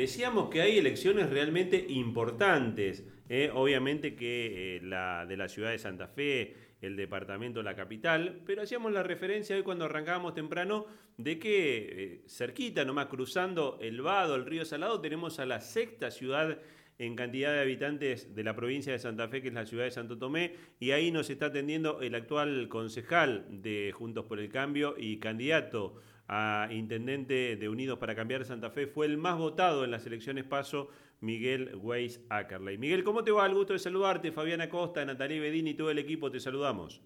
decíamos que hay elecciones realmente importantes. ¿eh? obviamente que eh, la de la ciudad de Santa Fe, el departamento, la capital, pero hacíamos la referencia hoy cuando arrancábamos temprano de que eh, cerquita, nomás cruzando el Vado, el río Salado, tenemos a la sexta ciudad en cantidad de habitantes de la provincia de Santa Fe, que es la ciudad de Santo Tomé, y ahí nos está atendiendo el actual concejal de Juntos por el Cambio y candidato a intendente de Unidos para Cambiar Santa Fe, fue el más votado en las elecciones paso, Miguel Weiss Ackerley. Miguel, ¿cómo te va? El gusto de saludarte, Fabiana Costa, Natalia Bedini y todo el equipo, te saludamos.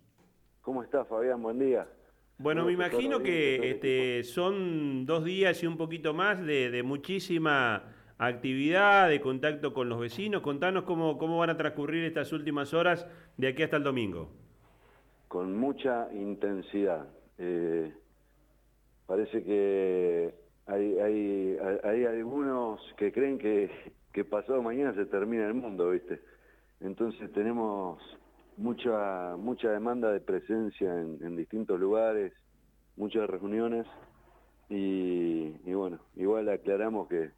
¿Cómo estás, Fabián? Buen día. Bueno, me imagino que este, son dos días y un poquito más de, de muchísima actividad, de contacto con los vecinos. Contanos cómo, cómo van a transcurrir estas últimas horas de aquí hasta el domingo. Con mucha intensidad. Eh, parece que hay, hay, hay algunos que creen que, que pasado mañana se termina el mundo, ¿viste? Entonces tenemos mucha mucha demanda de presencia en, distintos lugares, muchas reuniones y, y bueno, igual aclaramos que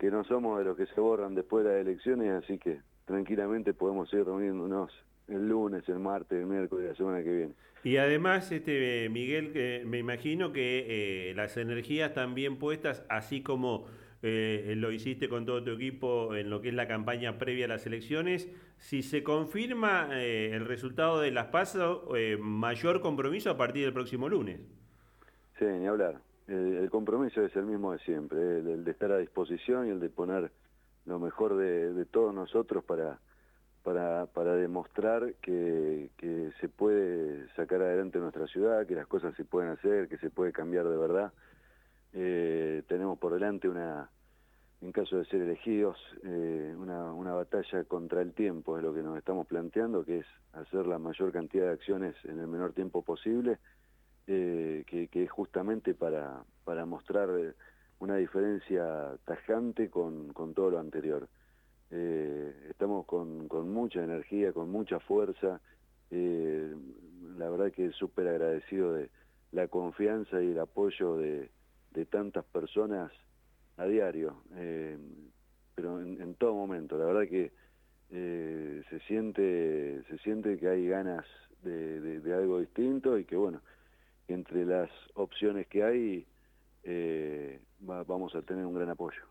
que no somos de los que se borran después de las elecciones, así que tranquilamente podemos ir reuniéndonos el lunes, el martes, el miércoles, la semana que viene. Y además, este Miguel, que me imagino que eh, las energías también puestas, así como eh, lo hiciste con todo tu equipo en lo que es la campaña previa a las elecciones, si se confirma eh, el resultado de las PASO, mayor compromiso a partir del próximo lunes. Sí, ni hablar el, compromiso es el mismo de siempre, el, de estar a disposición y el de poner lo mejor de, todos nosotros para, para, para demostrar que, que, se puede sacar adelante nuestra ciudad, que las cosas se pueden hacer, que se puede cambiar de verdad. Eh, tenemos por delante una, en caso de ser elegidos, eh, una, una batalla contra el tiempo, es lo que nos estamos planteando, que es hacer la mayor cantidad de acciones en el menor tiempo posible eh, que, es justamente para, para mostrar una diferencia tajante con, con todo lo anterior. Eh, estamos con, con, mucha energía, con mucha fuerza, la verdad que súper agradecido de la confianza y el apoyo de, de tantas personas a diario, pero en, todo momento, la verdad que se siente se siente que hay ganas de, de algo distinto y que bueno, entre las opciones que hay eh, vamos a tener un gran apoyo.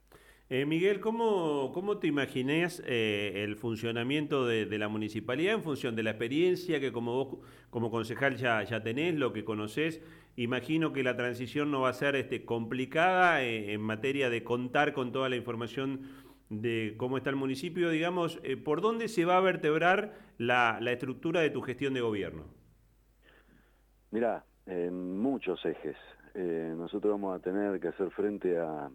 Eh, Miguel, ¿cómo, ¿cómo te imaginás eh, el funcionamiento de, la municipalidad en función de la experiencia que como como concejal ya, ya tenés, lo que conocés? Imagino que la transición no va a ser este, complicada en materia de contar con toda la información de cómo está el municipio. Digamos, ¿por dónde se va a vertebrar la, la estructura de tu gestión de gobierno? Mirá, muchos ejes. Eh, nosotros vamos a tener que hacer frente a,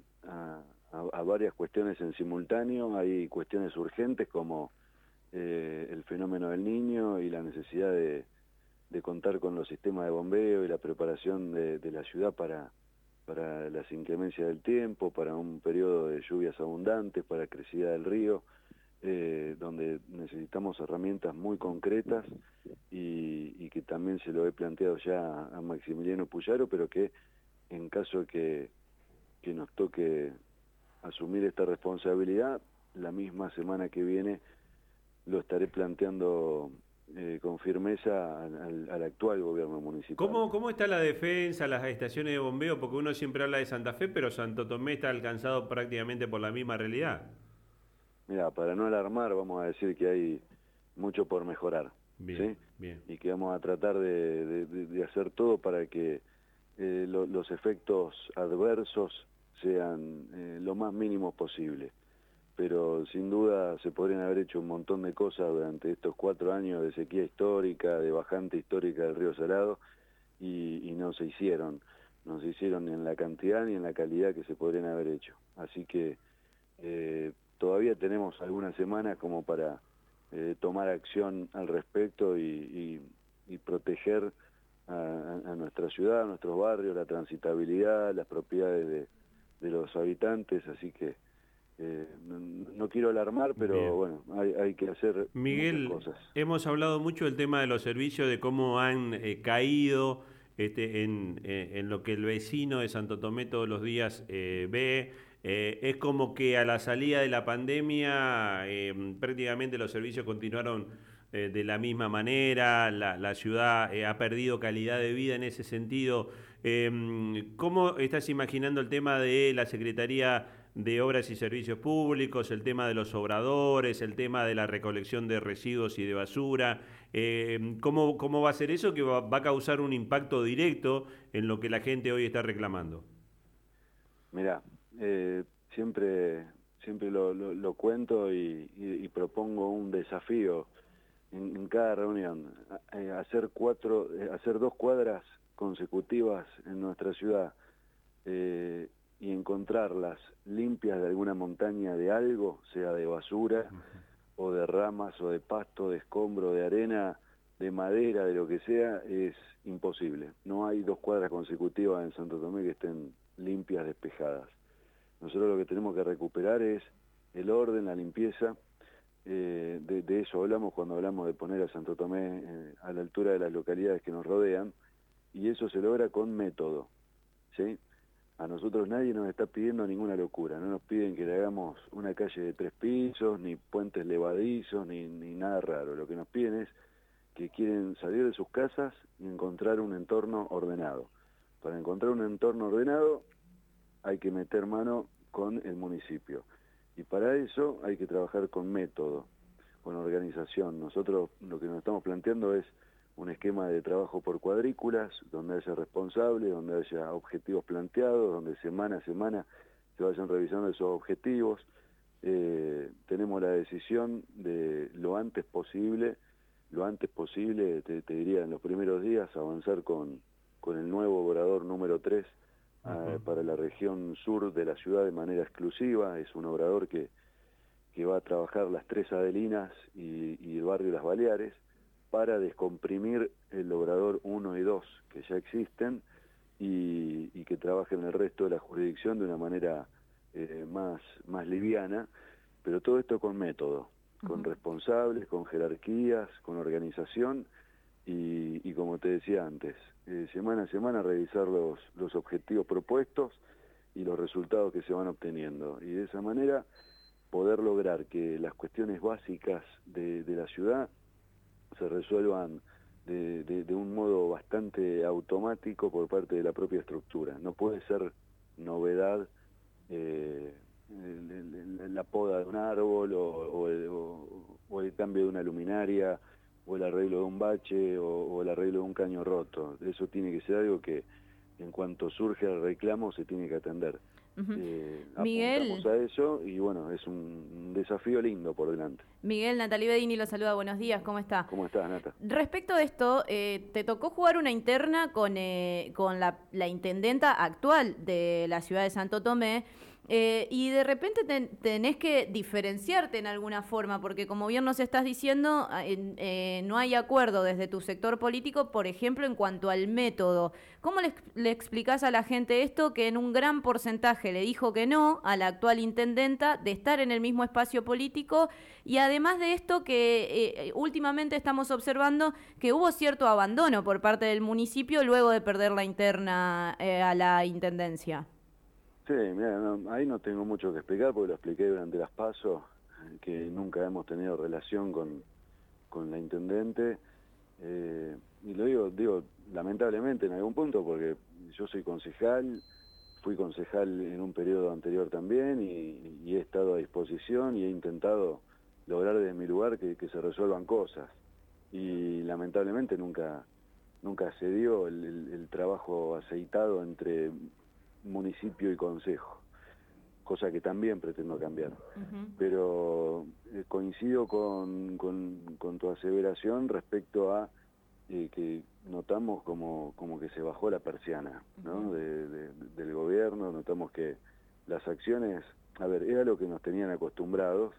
varias cuestiones en simultáneo. Hay cuestiones urgentes como eh, el fenómeno del niño y la necesidad de, contar con los sistemas de bombeo y la preparación de, la ciudad para, para las inclemencias del tiempo, para un periodo de lluvias abundantes, para crecida del río. Eh, donde necesitamos herramientas muy concretas y, que también se lo he planteado ya a Maximiliano Puyaro, pero que en caso que, que nos toque asumir esta responsabilidad, la misma semana que viene lo estaré planteando eh, con firmeza al, al, actual gobierno municipal. ¿Cómo, ¿Cómo está la defensa, las estaciones de bombeo? Porque uno siempre habla de Santa Fe, pero Santo Tomé está alcanzado prácticamente por la misma realidad. Mira, para no alarmar, vamos a decir que hay mucho por mejorar. Bien, bien. Y que vamos a tratar de, hacer todo para que eh, los efectos adversos sean eh, lo más mínimos posible. Pero sin duda se podrían haber hecho un montón de cosas durante estos cuatro años de sequía histórica, de bajante histórica del río Salado, y, no se hicieron. No se hicieron ni en la cantidad ni en la calidad que se podrían haber hecho. Así que eh, todavía tenemos algunas semanas como para eh, tomar acción al respecto y, proteger a, nuestra ciudad, a nuestros barrios, la transitabilidad, las propiedades de, los habitantes, así que eh, no, quiero alarmar, pero bueno, hay, que hacer Miguel, cosas. hemos hablado mucho del tema de los servicios, de cómo han eh, caído este, en, en, lo que el vecino de Santo Tomé todos los días ve, Eh, es como que a la salida de la pandemia em, prácticamente los servicios continuaron eh, de la misma manera, la, ciudad ha perdido calidad de vida en ese sentido. Em, ¿Cómo estás imaginando el tema de la Secretaría de Obras y Servicios Públicos, el tema de los obradores, el tema de la recolección de residuos y de basura? Eh, ¿cómo, ¿cómo, va a ser eso que va, a causar un impacto directo en lo que la gente hoy está reclamando? Mira, eh, siempre, siempre lo, cuento y, propongo un desafío en, cada reunión, eh, hacer cuatro, hacer dos cuadras consecutivas en nuestra ciudad y encontrarlas limpias de alguna montaña de algo, sea de basura o de ramas o de pasto, de escombro, de arena, de madera, de lo que sea, es imposible. No hay dos cuadras consecutivas en Santo Tomé que estén limpias, despejadas. Nosotros lo que tenemos que recuperar es el orden, la limpieza. Eh, de, eso hablamos cuando hablamos de poner a Santo Tomé eh, a la altura de las localidades que nos rodean, y eso se logra con método. ¿sí? A nosotros nadie nos está pidiendo ninguna locura, no nos piden que le hagamos una calle de tres pisos, ni puentes levadizos, ni, ni nada raro. Lo que nos piden es que quieren salir de sus casas y encontrar un entorno ordenado. Para encontrar un entorno ordenado hay que meter mano con el municipio. Y para eso hay que trabajar con método, con organización. Nosotros lo que nos estamos planteando es un esquema de trabajo por cuadrículas, donde haya responsables, donde haya objetivos planteados, donde semana a semana se vayan revisando esos objetivos. Eh, tenemos la decisión de lo antes posible, lo antes posible, te, diría en los primeros días, avanzar con, con el nuevo obrador número 3 ah, para la región sur de la ciudad de manera exclusiva. Es un obrador que, que va a trabajar las tres Adelinas y, y el barrio Las Baleares para descomprimir el logrador 1 y 2 que ya existen y, que trabajen en el resto de la jurisdicción de una manera eh, más, más liviana, pero todo esto con método, con responsables, con jerarquías, con organización y, como te decía antes, eh, semana a semana revisar los, los objetivos propuestos y los resultados que se van obteniendo. Y de esa manera poder lograr que las cuestiones básicas de, de la ciudad se resuelvan de, de, un modo bastante automático por parte de la propia estructura. No puede ser novedad eh, la poda de un árbol o, el, cambio de una luminaria o el arreglo de un bache o, el arreglo de un caño roto. Eso tiene que ser algo que en cuanto surge el reclamo se tiene que atender. Eh, Miguel. a eso y bueno, es un desafío lindo por delante. Miguel, Natalie Bedini lo saluda, buenos días, ¿cómo está? ¿Cómo estás, Nata? Respecto de esto, eh, te tocó jugar una interna con, eh, con la, la intendenta actual de la ciudad de Santo Tomé. Eh, y de repente tenés que diferenciarte en alguna forma, porque como bien nos estás diciendo, ah, eh, no hay acuerdo desde tu sector político, por ejemplo, en cuanto al método. ¿Cómo le, le, explicás a la gente esto que en un gran porcentaje le dijo que no a la actual intendenta de estar en el mismo espacio político? Y además de esto que eh, últimamente estamos observando que hubo cierto abandono por parte del municipio luego de perder la interna a la intendencia. Sí, mira, ahí no tengo mucho que explicar porque lo expliqué durante las pasos, que nunca hemos tenido relación con, con la intendente. Eh, y lo digo, digo, lamentablemente en algún punto, porque yo soy concejal, fui concejal en un periodo anterior también y, he estado a disposición y he intentado lograr desde mi lugar que, se resuelvan cosas. Y lamentablemente nunca, nunca se dio el trabajo aceitado entre municipio y consejo, cosa que también pretendo cambiar. Pero eh, coincido con, con, tu aseveración respecto a eh, que notamos como, como que se bajó la persiana ¿no? del gobierno, notamos que las acciones, a ver, era lo que nos tenían acostumbrados,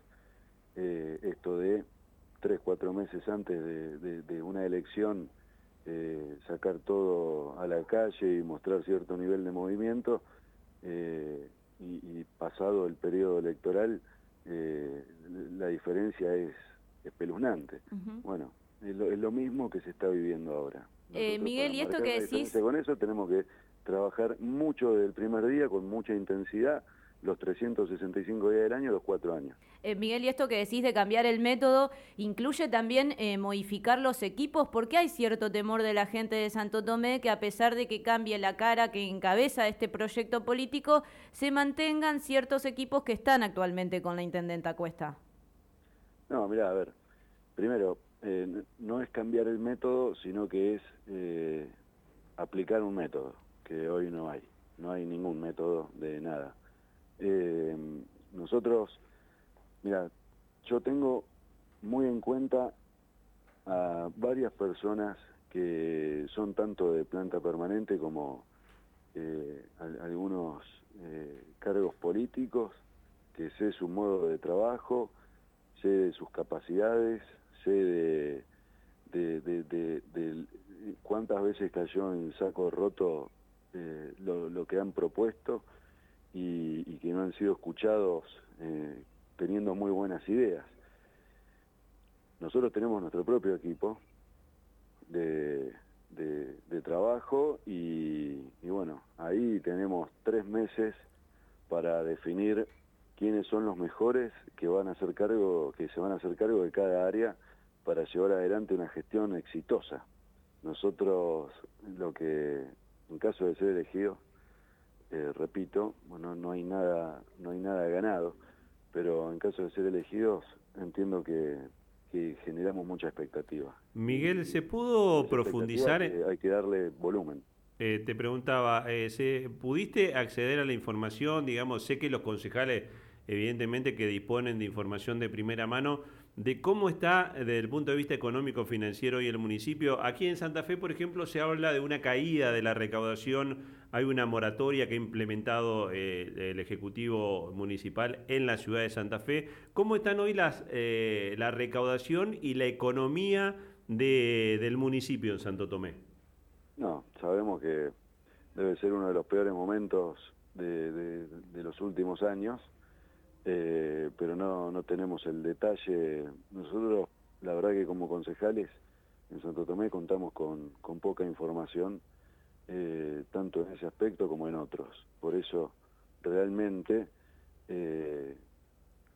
eh, esto de tres, cuatro meses antes de, una elección, eh, sacar todo a la calle y mostrar cierto nivel de movimiento eh, y, pasado el periodo electoral eh, la diferencia es espeluznante. Bueno, es lo, mismo que se está viviendo ahora. Miguel, y esto que decís... Con eso tenemos que trabajar mucho desde el primer día, con mucha intensidad, los 365 días del año, los cuatro años. Eh, Miguel, y esto que decís de cambiar el método, incluye también eh, modificar los equipos, porque hay cierto temor de la gente de Santo Tomé que a pesar de que cambie la cara que encabeza este proyecto político, se mantengan ciertos equipos que están actualmente con la intendenta Cuesta. No, mira, a ver, primero, eh, no es cambiar el método, sino que es aplicar un método, que hoy no hay, no hay ningún método de nada. Eh, nosotros, mira, yo tengo muy en cuenta a varias personas que son tanto de planta permanente como eh, algunos eh, cargos políticos, que sé su modo de trabajo, sé de sus capacidades, sé de, de, cuántas veces cayó en saco roto lo, lo que han propuesto y, que no han sido escuchados eh, teniendo muy buenas ideas. Nosotros tenemos nuestro propio equipo de, de, trabajo y, bueno, ahí tenemos tres meses para definir quiénes son los mejores que van a hacer cargo, que se van a hacer cargo de cada área para llevar adelante una gestión exitosa. Nosotros lo que, en caso de ser elegidos, eh, repito, bueno, no hay nada, no hay nada ganado, pero en caso de ser elegidos entiendo que, generamos mucha expectativa. Miguel, ¿se pudo profundizar? hay que darle volumen. Eh, te preguntaba, eh, ¿se, ¿pudiste acceder a la información? Digamos, sé que los concejales, evidentemente, que disponen de información de primera mano, de cómo está desde el punto de vista económico financiero y el municipio. Aquí en Santa Fe, por ejemplo, se habla de una caída de la recaudación, hay una moratoria que ha implementado eh, el Ejecutivo Municipal en la ciudad de Santa Fe. ¿Cómo están hoy las, eh, la recaudación y la economía del municipio en Santo Tomé? No, sabemos que debe ser uno de los peores momentos de los últimos años eh, pero no, no tenemos el detalle. Nosotros, la verdad que como concejales en Santo Tomé contamos con, con poca información, eh, tanto en ese aspecto como en otros. Por eso, realmente, eh,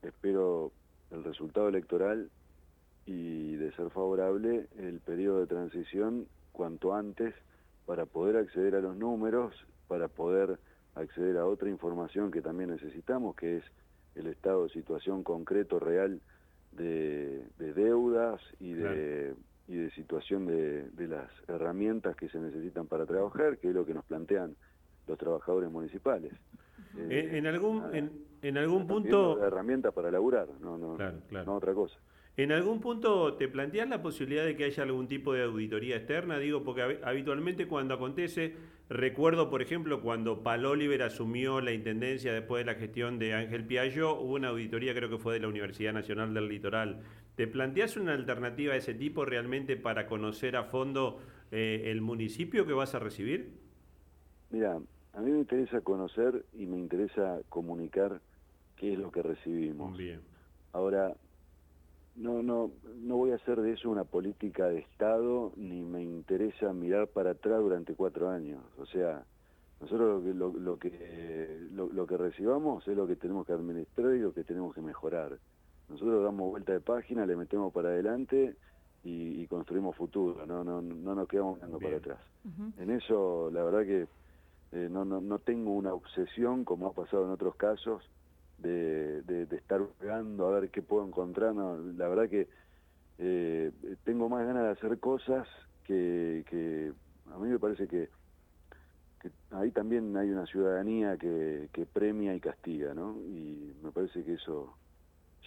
espero el resultado electoral y de ser favorable el periodo de transición cuanto antes para poder acceder a los números, para poder acceder a otra información que también necesitamos, que es el estado de situación concreto, real de, deudas y de, y de situación de, las herramientas que se necesitan para trabajar, que es lo que nos plantean los trabajadores municipales. Eh, en, algún, en, algún punto... Herramientas para laburar, no, no, no otra cosa. ¿En algún punto te planteas la posibilidad de que haya algún tipo de auditoría externa? Digo, porque habitualmente cuando acontece, recuerdo por ejemplo cuando Pal Oliver asumió la intendencia después de la gestión de Ángel Piaggio, hubo una auditoría creo que fue de la Universidad Nacional del Litoral. ¿Te planteas una alternativa de ese tipo realmente para conocer a fondo eh, el municipio que vas a recibir? Mira, a mí me interesa conocer y me interesa comunicar qué es lo que recibimos. Bien. Ahora, no, no, no voy a hacer de eso una política de Estado, ni me interesa mirar para atrás durante cuatro años. O sea, nosotros lo, lo, que lo, que recibamos es lo que tenemos que administrar y lo que tenemos que mejorar. Nosotros damos vuelta de página, le metemos para adelante y, construimos futuro, no, no, no nos quedamos mirando para atrás. En eso, la verdad que eh, no, no, no tengo una obsesión, como ha pasado en otros casos, de, de, estar buscando a ver qué puedo encontrar. la verdad que eh, tengo más ganas de hacer cosas que, que a mí me parece que, que ahí también hay una ciudadanía que, que premia y castiga, ¿no? Y me parece que eso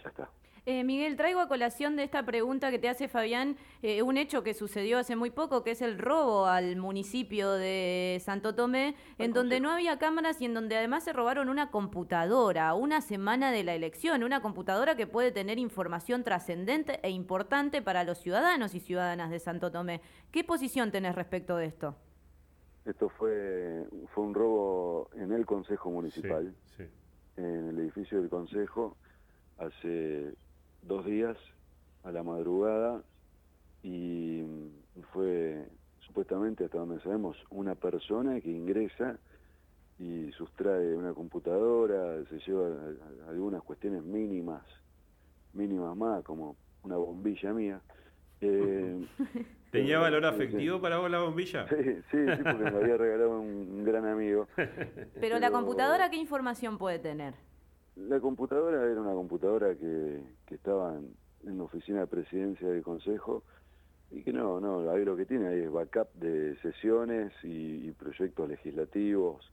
ya está. Eh, Miguel, traigo a colación de esta pregunta que te hace Fabián eh, un hecho que sucedió hace muy poco, que es el robo al municipio de Santo Tomé, en donde no había cámaras y en donde además se robaron una computadora, una semana de la elección, una computadora que puede tener información trascendente e importante para los ciudadanos y ciudadanas de Santo Tomé. ¿Qué posición tenés respecto de esto? Esto fue, fue un robo en el Consejo Municipal, en el edificio del Consejo, hace dos días a la madrugada y fue supuestamente hasta donde sabemos una persona que ingresa y sustrae una computadora, se lleva algunas cuestiones mínimas, mínimas más, como una bombilla mía. Eh, ¿Tenía valor afectivo para vos la bombilla? Sí, sí, porque me había regalado un, gran amigo. Pero, la computadora, ¿qué información puede tener? La computadora era una computadora que, que estaba en, la oficina de presidencia del consejo y que no, no, ahí lo que tiene ahí es backup de sesiones y, proyectos legislativos,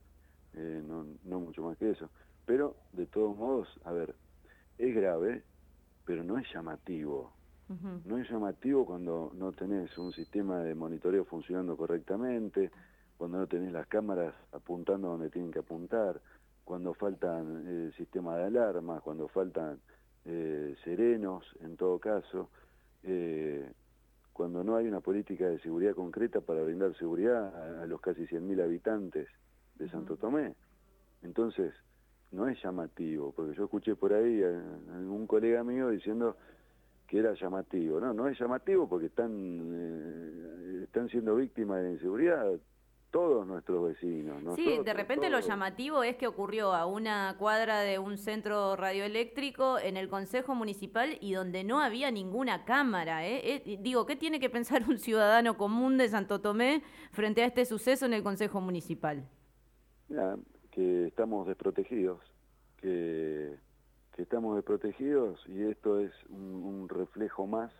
eh, no, no mucho más que eso. Pero, de todos modos, a ver, es grave, pero no es llamativo. No es llamativo cuando no tenés un sistema de monitoreo funcionando correctamente, cuando no tenés las cámaras apuntando donde tienen que apuntar, cuando faltan eh, sistemas de alarma, cuando faltan eh, serenos, en todo caso, eh, cuando no hay una política de seguridad concreta para brindar seguridad a, los casi 100.000 habitantes de Santo Tomé. Entonces, no es llamativo, porque yo escuché por ahí a, un colega mío diciendo que era llamativo. No, no es llamativo porque están, eh, están siendo víctimas de inseguridad todos nuestros vecinos. sí, de repente lo llamativo es que ocurrió a una cuadra de un centro radioeléctrico en el Consejo Municipal y donde no había ninguna cámara. ¿eh? Eh, digo, ¿qué tiene que pensar un ciudadano común de Santo Tomé frente a este suceso en el Consejo Municipal? que estamos desprotegidos, que, estamos desprotegidos y esto es un, reflejo más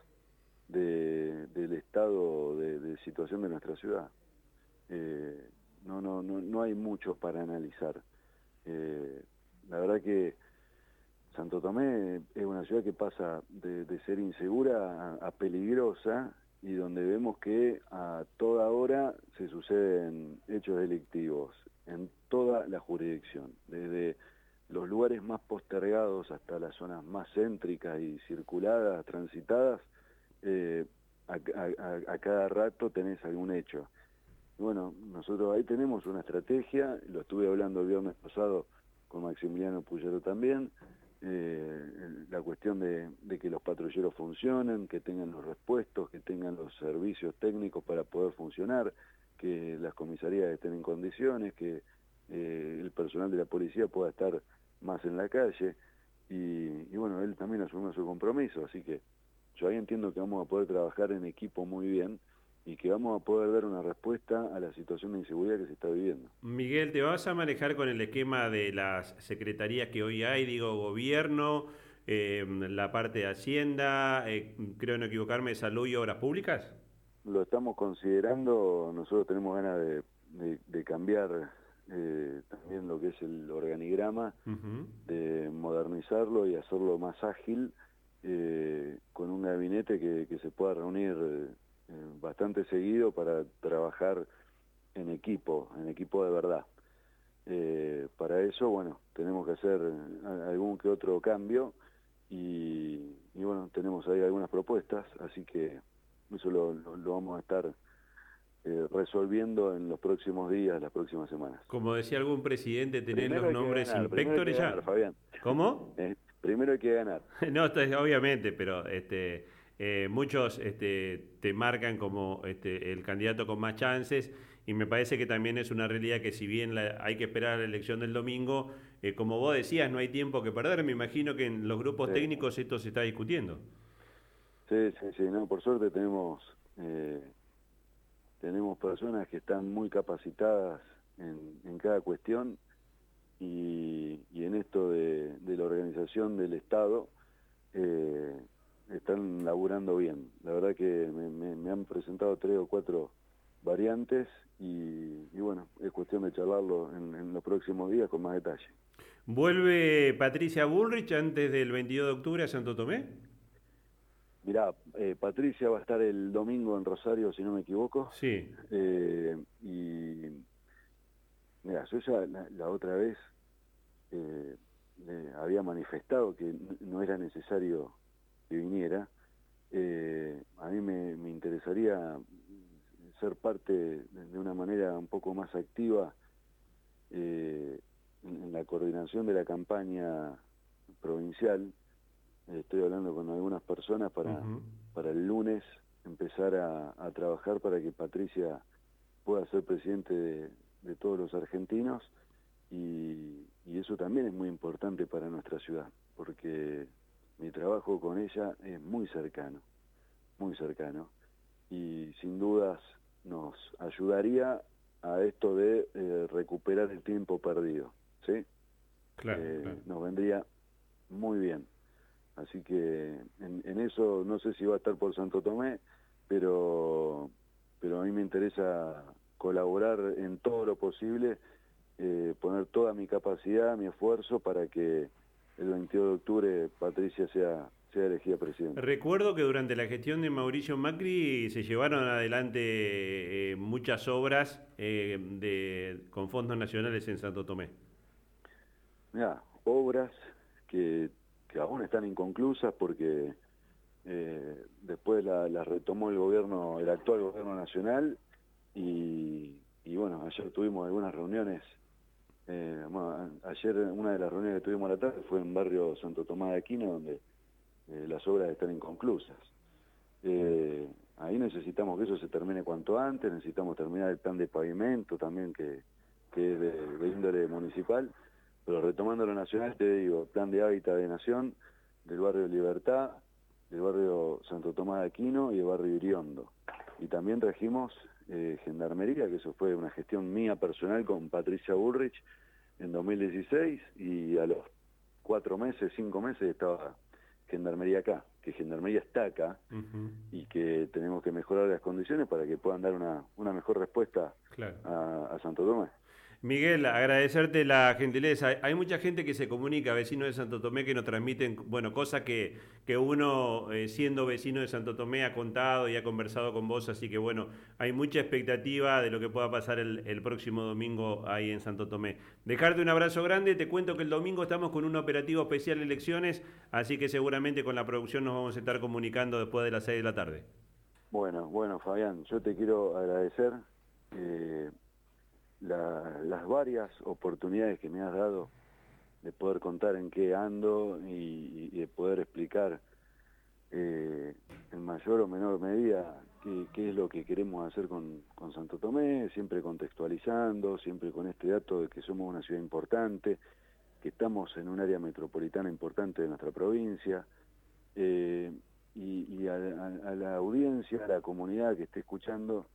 del estado de situación de nuestra ciudad eh, no, no, no, no hay mucho para analizar. Eh, la verdad que Santo Tomé es una ciudad que pasa de, ser insegura a, peligrosa y donde vemos que a toda hora se suceden hechos delictivos en toda la jurisdicción, desde los lugares más postergados hasta las zonas más céntricas y circuladas, transitadas, eh, a, cada rato tenés algún hecho. Bueno, nosotros ahí tenemos una estrategia, lo estuve hablando el viernes pasado con Maximiliano Puyero también, eh, la cuestión de, que los patrulleros funcionen, que tengan los repuestos, que tengan los servicios técnicos para poder funcionar, que las comisarías estén en condiciones, que eh, el personal de la policía pueda estar más en la calle. Y, y bueno, él también asumió su compromiso, así que yo ahí entiendo que vamos a poder trabajar en equipo muy bien y que vamos a poder dar una respuesta a la situación de inseguridad que se está viviendo. Miguel, ¿te vas a manejar con el esquema de las secretarías que hoy hay? Digo, gobierno, eh, la parte de Hacienda, eh, creo no equivocarme, salud y obras públicas. Lo estamos considerando, nosotros tenemos ganas de, cambiar eh, también lo que es el organigrama, de modernizarlo y hacerlo más ágil, con un gabinete que, que se pueda reunir eh, bastante seguido para trabajar en equipo, en equipo de verdad. Eh, para eso, bueno, tenemos que hacer algún que otro cambio y, bueno, tenemos ahí algunas propuestas, así que eso lo, vamos a estar eh, resolviendo en los próximos días, las próximas semanas. Como decía algún presidente, tener los nombres inspectores ya. Fabián. ¿Cómo? primero hay que ganar. no, obviamente, pero este eh, muchos este, te marcan como este, el candidato con más chances y me parece que también es una realidad que si bien hay que esperar a la elección del domingo, eh, como vos decías, no hay tiempo que perder. Me imagino que en los grupos técnicos esto se está discutiendo. Sí, sí, sí. No, por suerte tenemos eh, tenemos personas que están muy capacitadas en, cada cuestión y, en esto de, de, la organización del Estado. Eh, están laburando bien. La verdad que me, han presentado tres o cuatro variantes y, bueno, es cuestión de charlarlo en, los próximos días con más detalle. ¿Vuelve Patricia Bullrich antes del 22 de octubre a Santo Tomé? Mirá, eh, Patricia va a estar el domingo en Rosario, si no me equivoco. Sí. Eh, y mira, yo ya la, otra vez eh, había manifestado que no era necesario que viniera, eh, a mí me, interesaría ser parte de una manera un poco más activa eh, en, la coordinación de la campaña provincial. estoy hablando con algunas personas para, para el lunes empezar a, trabajar para que Patricia pueda ser presidente de, todos los argentinos y, eso también es muy importante para nuestra ciudad, porque mi trabajo con ella es muy cercano, muy cercano, y sin dudas nos ayudaría a esto de eh, recuperar el tiempo perdido, ¿sí? Eh, claro, Nos vendría muy bien. Así que en, en, eso no sé si va a estar por Santo Tomé, pero, pero a mí me interesa colaborar en todo lo posible, eh, poner toda mi capacidad, mi esfuerzo para que el 22 de octubre Patricia sea sea elegida presidenta. Recuerdo que durante la gestión de Mauricio Macri se llevaron adelante eh, muchas obras eh, de, con fondos nacionales en Santo Tomé. Mira, obras que, que aún están inconclusas porque eh, después las la retomó el gobierno, el actual gobierno nacional y, y bueno, ayer tuvimos algunas reuniones eh, ayer una de las reuniones que tuvimos a la tarde fue en barrio Santo Tomás de Aquino, donde eh, las obras están inconclusas. Eh, ahí necesitamos que eso se termine cuanto antes, necesitamos terminar el plan de pavimento también que, que es de, índole municipal, pero retomando lo nacional te digo, plan de hábitat de nación del barrio Libertad, del barrio Santo Tomás de Aquino y el barrio Iriondo. Y también trajimos eh, Gendarmería, que eso fue una gestión mía personal con Patricia Bullrich en 2016 y a los cuatro meses, cinco meses estaba Gendarmería acá, que Gendarmería está acá y que tenemos que mejorar las condiciones para que puedan dar una, una mejor respuesta a, a Santo Tomás. Miguel, agradecerte la gentileza. Hay mucha gente que se comunica, vecinos de Santo Tomé, que nos transmiten, bueno, cosas que, que uno, eh, siendo vecino de Santo Tomé, ha contado y ha conversado con vos, así que bueno, hay mucha expectativa de lo que pueda pasar el, próximo domingo ahí en Santo Tomé. Dejarte un abrazo grande, te cuento que el domingo estamos con un operativo especial elecciones, así que seguramente con la producción nos vamos a estar comunicando después de las 6 de la tarde. Bueno, bueno, Fabián, yo te quiero agradecer. Eh, las varias oportunidades que me has dado de poder contar en qué ando y, de poder explicar eh, en mayor o menor medida qué, es lo que queremos hacer con, con, Santo Tomé, siempre contextualizando, siempre con este dato de que somos una ciudad importante, que estamos en un área metropolitana importante de nuestra provincia, eh, y, a, a, la audiencia, a la comunidad que esté escuchando,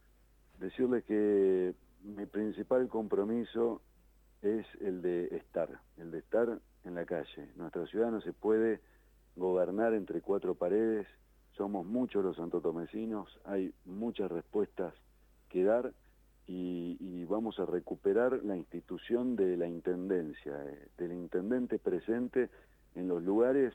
decirles que mi principal compromiso es el de estar, el de estar en la calle. Nuestra ciudad no se puede gobernar entre cuatro paredes, somos muchos los santotomecinos, hay muchas respuestas que dar y, vamos a recuperar la institución de la intendencia, eh, del intendente presente en los lugares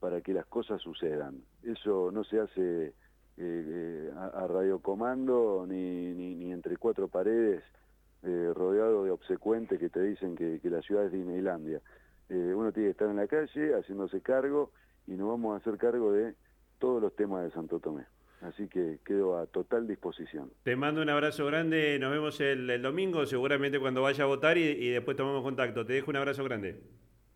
para que las cosas sucedan. Eso no se hace eh, a, radiocomando ni, ni, entre cuatro paredes eh, rodeado de obsecuentes que te dicen que, la ciudad es Disneylandia. Eh, uno tiene que estar en la calle haciéndose cargo y nos vamos a hacer cargo de todos los temas de Santo Tomé. Así que quedo a total disposición. Te mando un abrazo grande, nos vemos el, domingo, seguramente cuando vaya a votar y, y después tomamos contacto. Te dejo un abrazo grande.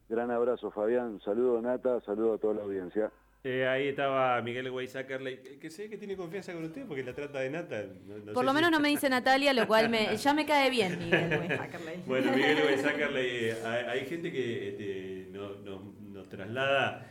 Gran abrazo, Fabián. Saludo, Nata. Saludo a toda la audiencia. Eh, ahí estaba Miguel Weisakerley, que sé que tiene confianza con usted porque la trata de Nata. Por lo menos no me dice Natalia, lo cual me, ya me cae bien Miguel Weisakerley. bueno, Miguel Weisakerley, hay, hay, gente que este, nos traslada